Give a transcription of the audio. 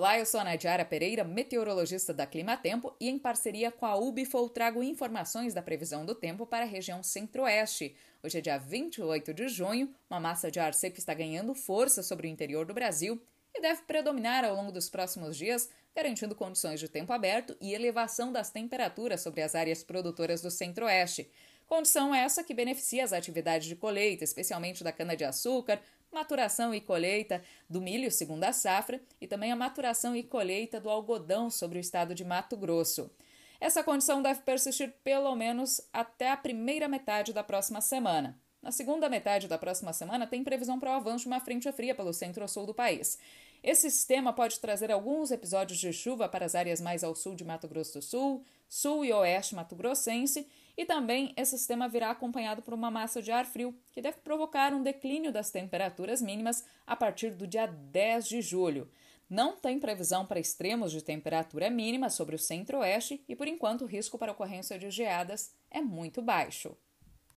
Olá, eu sou a Nadiara Pereira, meteorologista da Climatempo, e em parceria com a Ubifol trago informações da previsão do tempo para a região centro-oeste. Hoje é dia 28 de junho, uma massa de ar seco está ganhando força sobre o interior do Brasil e deve predominar ao longo dos próximos dias, garantindo condições de tempo aberto e elevação das temperaturas sobre as áreas produtoras do centro-oeste. Condição essa que beneficia as atividades de colheita, especialmente da cana-de-açúcar, maturação e colheita do milho segunda safra e também a maturação e colheita do algodão sobre o estado de Mato Grosso. Essa condição deve persistir pelo menos até a primeira metade da próxima semana. Na segunda metade da próxima semana, tem previsão para o avanço de uma frente fria pelo centro-sul do país. Esse sistema pode trazer alguns episódios de chuva para as áreas mais ao sul de Mato Grosso do Sul, sul e oeste mato-grossense, e também esse sistema virá acompanhado por uma massa de ar frio, que deve provocar um declínio das temperaturas mínimas a partir do dia 10 de julho. Não tem previsão para extremos de temperatura mínima sobre o centro-oeste e, por enquanto, o risco para ocorrência de geadas é muito baixo.